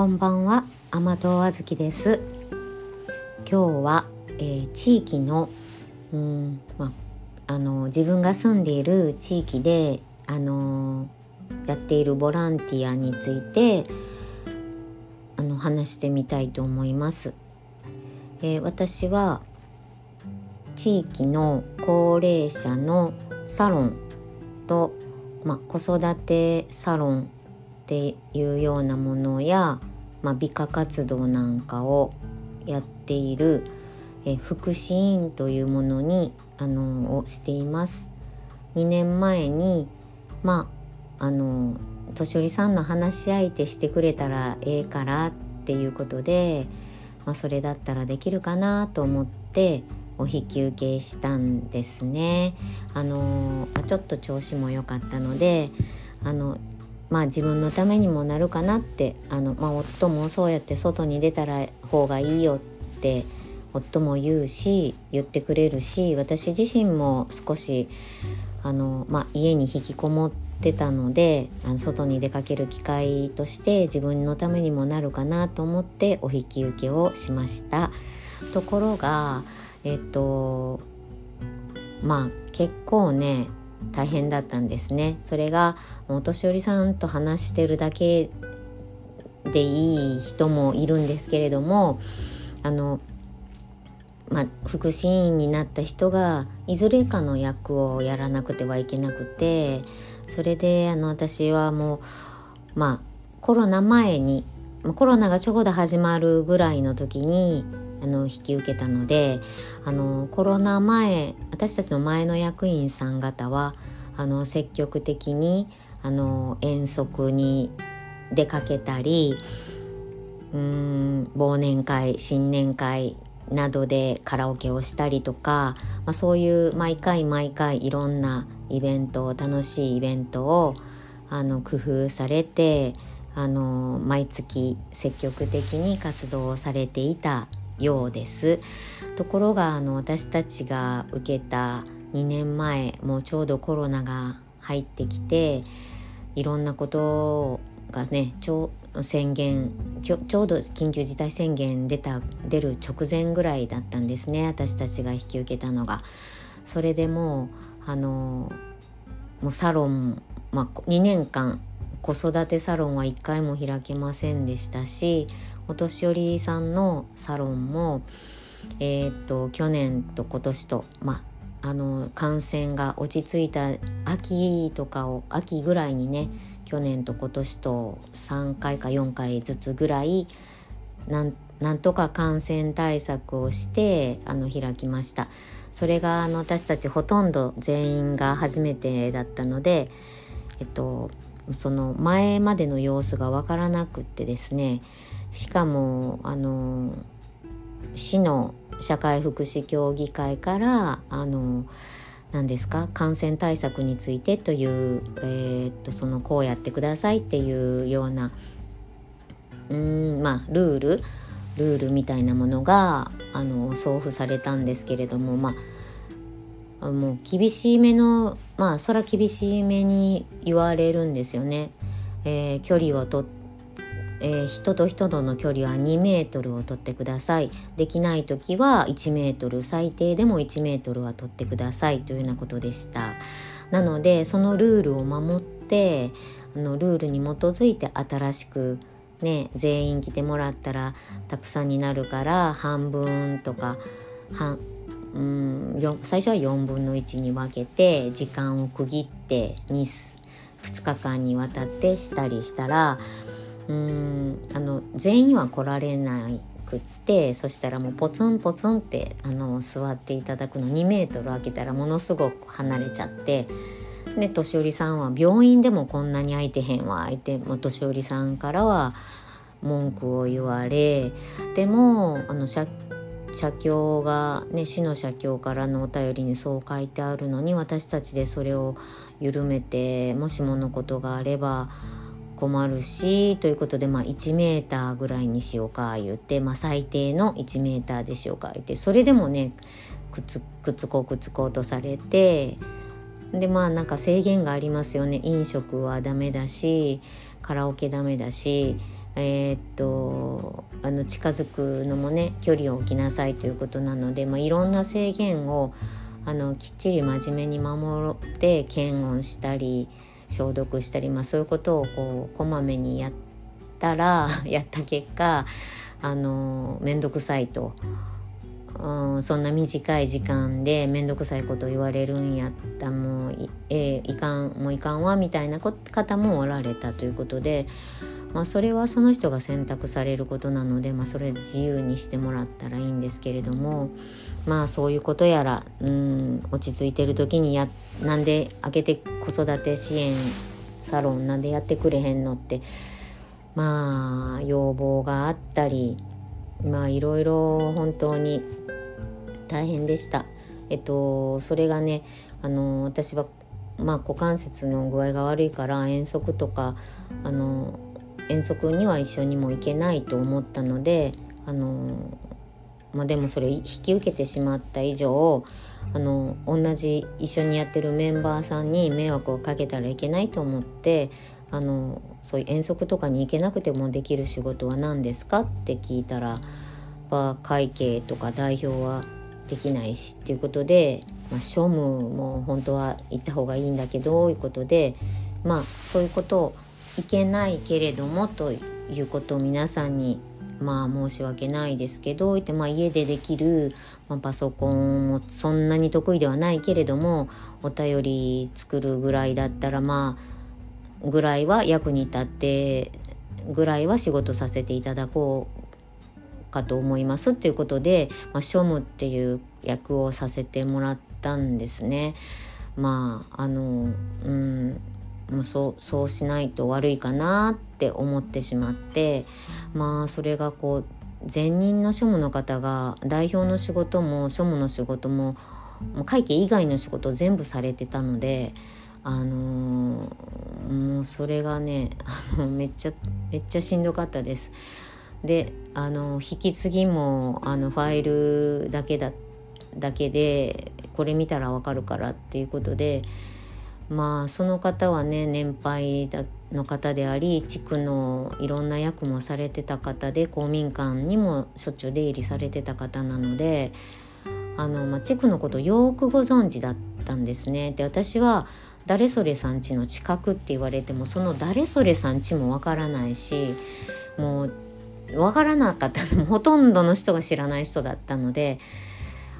こんばんは甘党あずきです。今日は、えー、地域のうんまあの自分が住んでいる地域であのやっているボランティアについてあの話してみたいと思います、えー、私は地域の高齢者のサロンと、まあ、子育てサロンっていうようなものや、まあ、美化活動なんかをやっているえ福祉院というものにあのをしています。2年前にまああの年寄りさんの話し相手してくれたらええからっていうことで、まあ、それだったらできるかなと思ってお引き受けしたんですね。あのちょっと調子も良かったのであのまあ自分のためにもなるかなってあの、まあ、夫もそうやって外に出たら方がいいよって夫も言うし言ってくれるし私自身も少しあの、まあ、家に引きこもってたのであの外に出かける機会として自分のためにもなるかなと思ってお引き受けをしました。ところがえっとまあ結構ね大変だったんですね。それがお年寄りさんと話してるだけでいい人もいるんですけれどもあの、まあ、福祉員になった人がいずれかの役をやらなくてはいけなくてそれであの私はもうまあコロナ前にコロナがちょうど始まるぐらいの時にあの引き受けたのであのコロナ前私たちの前の役員さん方はあの積極的にあの遠足に出かけたりうん忘年会新年会などでカラオケをしたりとか、まあ、そういう毎回毎回いろんなイベント楽しいイベントをあの工夫されてあの毎月積極的に活動をされていたようですところがあの私たちが受けた2年前もうちょうどコロナが入ってきていろんなことがねちょ宣言ちょちょうど緊急事態宣言出た出る直前ぐらいだったんですね私たちが引き受けたのが。それでもうあのもうサロン、まあ、2年間子育てサロンは1回も開けませんでしたしお年寄りさんのサロンも、えー、っと去年と今年と、まあ、あの感染が落ち着いた秋とかを秋ぐらいにね去年と今年と3回か4回ずつぐらいなんなんとか感染対策をしてあの開きました。それがあの私たちほとんど全員が初めてだったのでえっとその前までの様子が分からなくってですねしかもあの市の社会福祉協議会からあの何ですか感染対策についてという、えー、っとそのこうやってくださいっていうようなうんまあルールルールみたいなものがあの送付されたんですけれどもまあもう厳しいめのまあそら厳しいめに言われるんですよね。えー、距離をとってえー、人と人との距離は2メートルを取ってください。できない時は1メートル最低でも1メートルは取ってくださいというようなことでした。なのでそのルールを守ってあのルールに基づいて新しくね全員来てもらったらたくさんになるから半分とか半うん最初は4分の1に分けて時間を区切って2 2日間にわたってしたりしたらうん。あの全員は来られなくってそしたらもうポツンポツンってあの座っていただくの2メートル空けたらものすごく離れちゃってで年寄りさんは病院でもこんなに空いてへんわ相手も年寄りさんからは文句を言われでもあの社社協が、ね、市の社協からのお便りにそう書いてあるのに私たちでそれを緩めてもしものことがあれば困るしということで、まあ、1メーターぐらいにしようか言って、まあ、最低の1メーターでしようか言ってそれでもねくつくつこうくつこうとされてでまあなんか制限がありますよね。飲食はダメだしカラオケダメだしえー、っとあの近づくのもね距離を置きなさいということなので、まあ、いろんな制限をあのきっちり真面目に守って検温したり消毒したり、まあ、そういうことをこうこまめにやったら やった結果あの面倒くさいと。うん、そんな短い時間で面倒くさいこと言われるんやったもうい,、えー、いかんもういかんわみたいな方もおられたということで、まあ、それはその人が選択されることなので、まあ、それ自由にしてもらったらいいんですけれどもまあそういうことやら、うん、落ち着いてる時にやなんで開けて子育て支援サロンなんでやってくれへんのってまあ要望があったりまあいろいろ本当に大変でした。えっとそれがねあの私はまあ股関節の具合が悪いから遠足とかあの遠足には一緒にも行けないと思ったのであの、まあ、でもそれ引き受けてしまった以上あの同じ一緒にやってるメンバーさんに迷惑をかけたらいけないと思ってあのそういう遠足とかに行けなくてもできる仕事は何ですかって聞いたら会計とか代表はできないしっていうことで、まあ、庶務も本当は行った方がいいんだけどいうことでまあそういうことをいけないけれどもということを皆さんにまあ申し訳ないですけど、まあ、家でできる、まあ、パソコンもそんなに得意ではないけれどもお便り作るぐらいだったらまあぐらいは役に立ってぐらいは仕事させていただこうかと思いますっていうことで、まあ、庶務っていう役をさせてもらったんですね。まああのうんもうそうそうしないと悪いかなって思ってしまってまあそれがこう前任の庶務の方が代表の仕事も庶務の仕事ももう会計以外の仕事を全部されてたのであのー、もうそれがねあのめっちゃめっちゃしんどかったです。であの引き継ぎもあのファイルだけだだけでこれ見たらわかるからっていうことでまあその方はね年配の方であり地区のいろんな役もされてた方で公民館にもしょっちゅう出入りされてた方なのであの、まあ、地区のことよくご存知だったんですね。で私は誰それさんちの近くって言われてもその誰それさんちもわからないしもうわからなかった ほとんどの人が知らない人だったので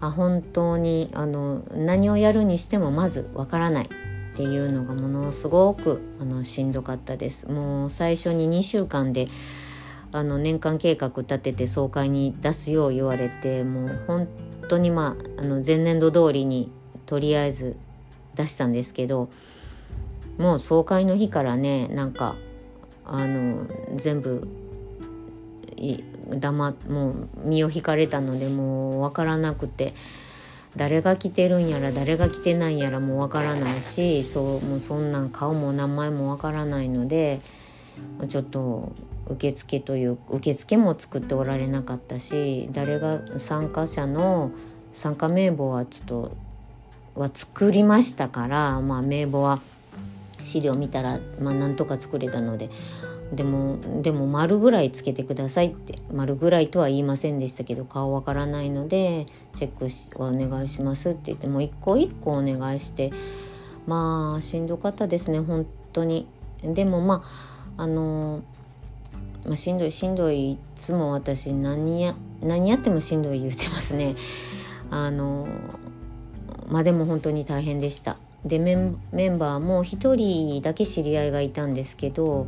あ本当にあの何をやるにしてもまずわからないっていうのがものすごくあのしんどかったです。もう最初に2週間であの年間計画立てて総会に出すよう言われてもう本当にまああの前年度通りにとりあえず出したんですけどもう総会の日からねなんかあの全部黙もう身を引かれたのでもう分からなくて誰が来てるんやら誰が来てないんやらもわからないしそうもうそんなん顔も名前もわからないのでちょっと受付という受付も作っておられなかったし誰が参加者の参加名簿はちょっとは作りましたから、まあ、名簿は資料見たら、まあ、なんとか作れたのででもでも丸ぐらいつけてくださいって丸ぐらいとは言いませんでしたけど顔わからないのでチェックしお願いしますって言ってもう一個一個お願いしてまあしんどかったですね本当に。でもまああのまあ、しんどいしんどいいつも私何や何やってもしんどい言うてますね。あのまあでも本当に大変でした。でメンバーも1人だけ知り合いがいたんですけど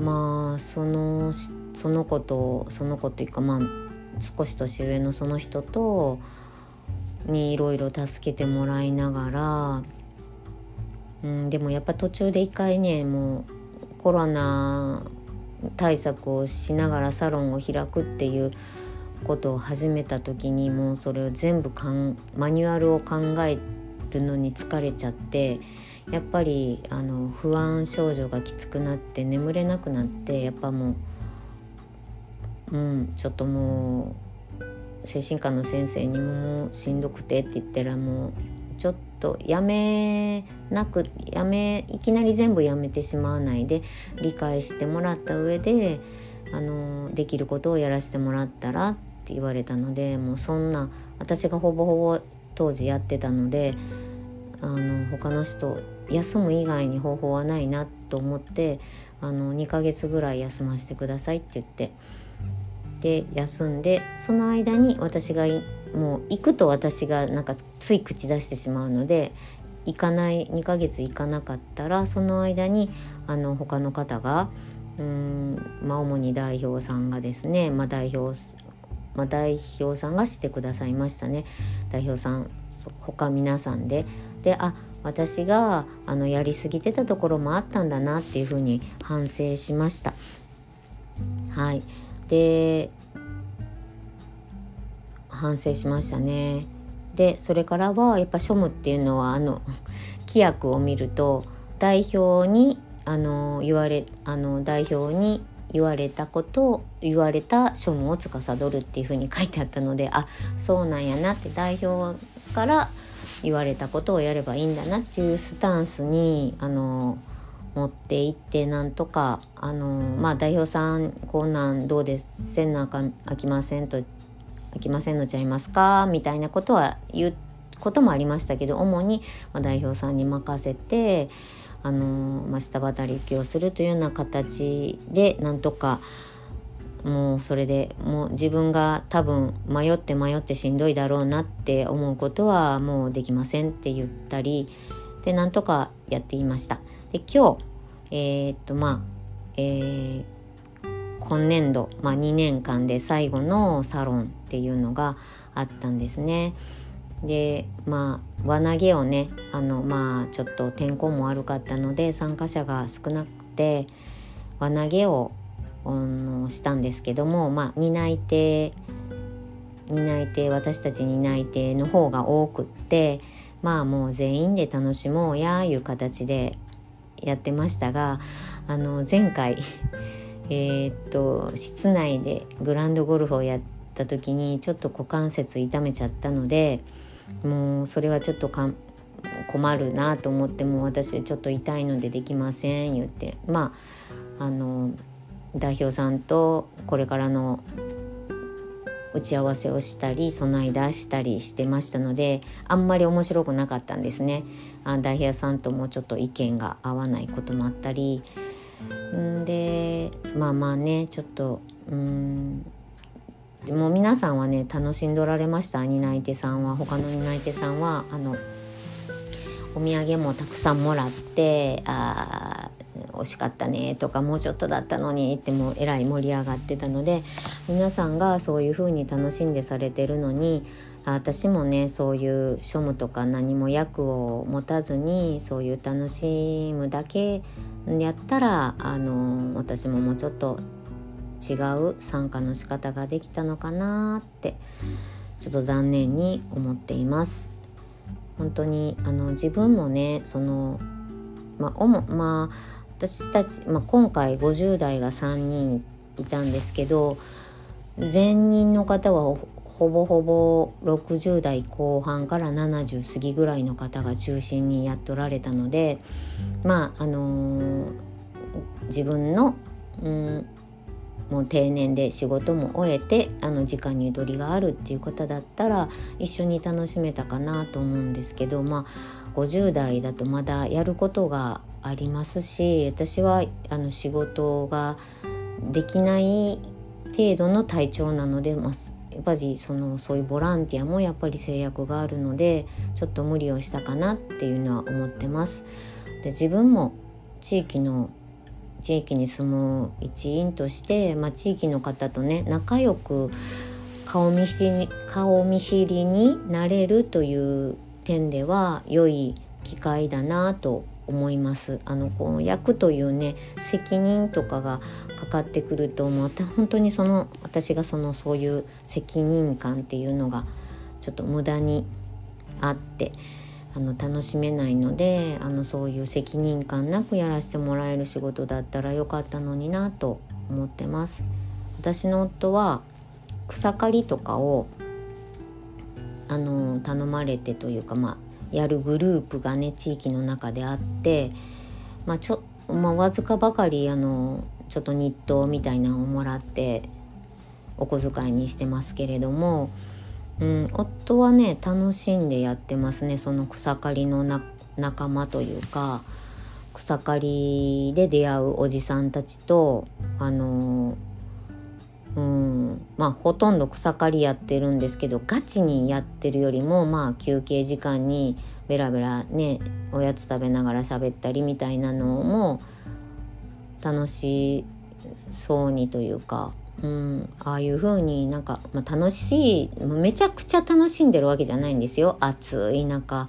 まあそのその子とその子っていうかまあ少し年上のその人とにいろいろ助けてもらいながら、うん、でもやっぱ途中で一回ねもうコロナ対策をしながらサロンを開くっていうことを始めた時にもうそれを全部かんマニュアルを考えるのに疲れちゃって。やっぱりあの不安症状がきつくなって眠れなくなってやっぱもううんちょっともう精神科の先生にももしんどくてって言ったらもうちょっとやめなくやめいきなり全部やめてしまわないで理解してもらった上であのできることをやらせてもらったらって言われたのでもうそんな私がほぼほぼ当時やってたのであの他の人休む以外に方法はないなと思ってあの2ヶ月ぐらい休ませてくださいって言ってで休んでその間に私がもう行くと私がなんかつい口出してしまうので行かない2ヶ月行かなかったらその間にあの他の方がうん、まあ、主に代表さんがですね、まあ、代表まあ、代表さんがしてくださいましたね。代表さん他皆さんで。であ私があのやりすぎてたところもあったんだなっていうふうに反省しました。はいで反省しましたね。でそれからはやっぱ庶務っていうのはあの 規約を見ると代表にあの言われあの代表に言われたことを言われた書務を司るっていうふうに書いてあったのであそうなんやなって代表から言われたことをやればいいんだなっていうスタンスにあの持っていってなんとかあの、まあ、代表さんこんなんどうです？せんなあかあきませんとあきませんのちゃいますか？みたいなことは言うこともありましたけど主に、ま代表さんに任せてあの、まあ、下働きをするというような形でなんとかもうそれでもう自分が多分迷って迷ってしんどいだろうなって思うことはもうできませんって言ったりでなんとかやっていました。で今日えー、っとまあ、えー、今年度、まあ、2年間で最後のサロンっていうのがあったんですね。でまあ輪投げをねあのまあちょっと天候も悪かったので参加者が少なくて輪投げをあのしたんですけどもまあ担い手担い手私たち担い手の方が多くってまあもう全員で楽しもうやいう形でやってましたがあの前回 え、っと室内でグランドゴルフをやった時にちょっと股関節痛めちゃったのでもうそれはちょっとか困るなと思っても私ちょっと痛いのでできません言ってまああの代表さんとこれからの打ち合わせをしたり備え出したりしてましたのであんまり面白くなかったんですね。あ代表さんともちょっと意見が合わないこともあったり。んでまあまあねちょっとうんでも皆さんはね楽しんでおられました？担い手さんは他の担い手さんは？あのお土産もたくさんもらってあ惜しかったねとかもうちょっとだったのにってもえらい盛り上がってたので皆さんがそういう風に楽しんでされてるのに私もねそういう書務とか何も役を持たずにそういう楽しむだけやったらあの私ももうちょっと違う参加の仕方ができたのかなってちょっと残念に思っています。本当にあの自分もねそのまあおもまあ私たち、まあ、今回50代が3人いたんですけど前任の方はほぼほぼ60代後半から70過ぎぐらいの方が中心にやっとられたのでまああのー、自分の、うん、もう定年で仕事も終えてあの時間にゆとりがあるっていう方だったら一緒に楽しめたかなと思うんですけどまあ50代だとまだやることがありますし私はあの仕事ができない程度の体調なので、まあ、やっぱりそのそういうボランティアもやっぱり制約があるのでちょっと無理をしたかなっていうのは思ってます。で自分も地域の地域に住む一員として、まあ、地域の方とね仲良く顔見知り顔見知りになれるという点では良い機会だなと思いますあのこう役というね責任とかがかかってくるとまた本当にその私がそのそういう責任感っていうのがちょっと無駄にあってあの楽しめないのであのそういう責任感なくやらせてもらえる仕事だったらよかったのになと思ってます。私の夫は草刈りとかをあの頼まれてというかまあやるグループがね地域の中であって、まあ、ちょまあ、わずかばかりあのちょっと日当みたいなのをもらってお小遣いにしてますけれども、うん、夫はね楽しんでやってますねその草刈りの仲間というか草刈りで出会うおじさんたちとあのうんまあほとんど草刈りやってるんですけどガチにやってるよりもまあ休憩時間にベラベラねおやつ食べながら喋ったりみたいなのも楽しそうにというか、うん、ああいう風になんか、まあ、楽しいめちゃくちゃ楽しんでるわけじゃないんですよ暑い中。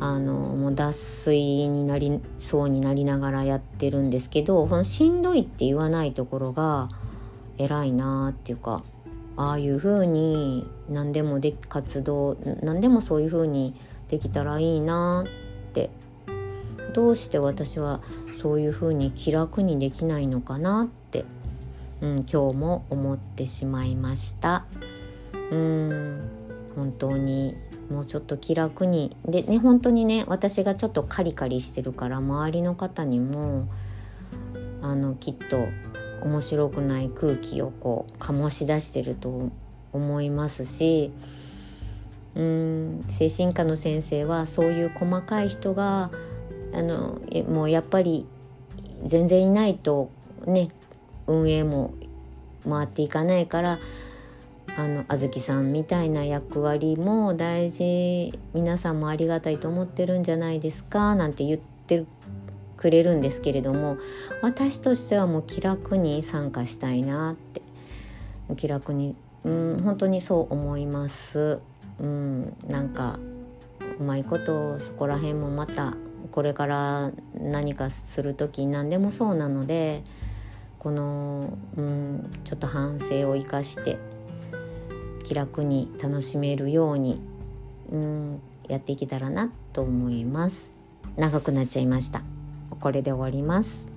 あのもう脱水になりそうになりながらやってるんですけどこのしんどいって言わないところが偉いなっていうかああいう風に何でもで活動何でもそういう風にできたらいいなってどうして私はそういう風に気楽にできないのかなって、うん、今日も思ってしまいました。うん本当にもうちょっと気楽にでね本当にね私がちょっとカリカリしてるから周りの方にもあのきっと面白くない空気をこう醸し出してると思いますしうん精神科の先生はそういう細かい人があのもうやっぱり全然いないとね運営も回っていかないからあのあずきさんみたいな役割も大事皆さんもありがたいと思ってるんじゃないですかなんて言ってるくれるんですけれども私としてはもう気楽に参加したいなって。気楽にうん本当にそう思います。うん、なんかうまいことそこら辺もまたこれから何かする時何でもそうなのでこの、うん、ちょっと反省を生かして気楽に楽しめるように、うん、やっていけたらなと思います。長くなっちゃいました。これで終わります。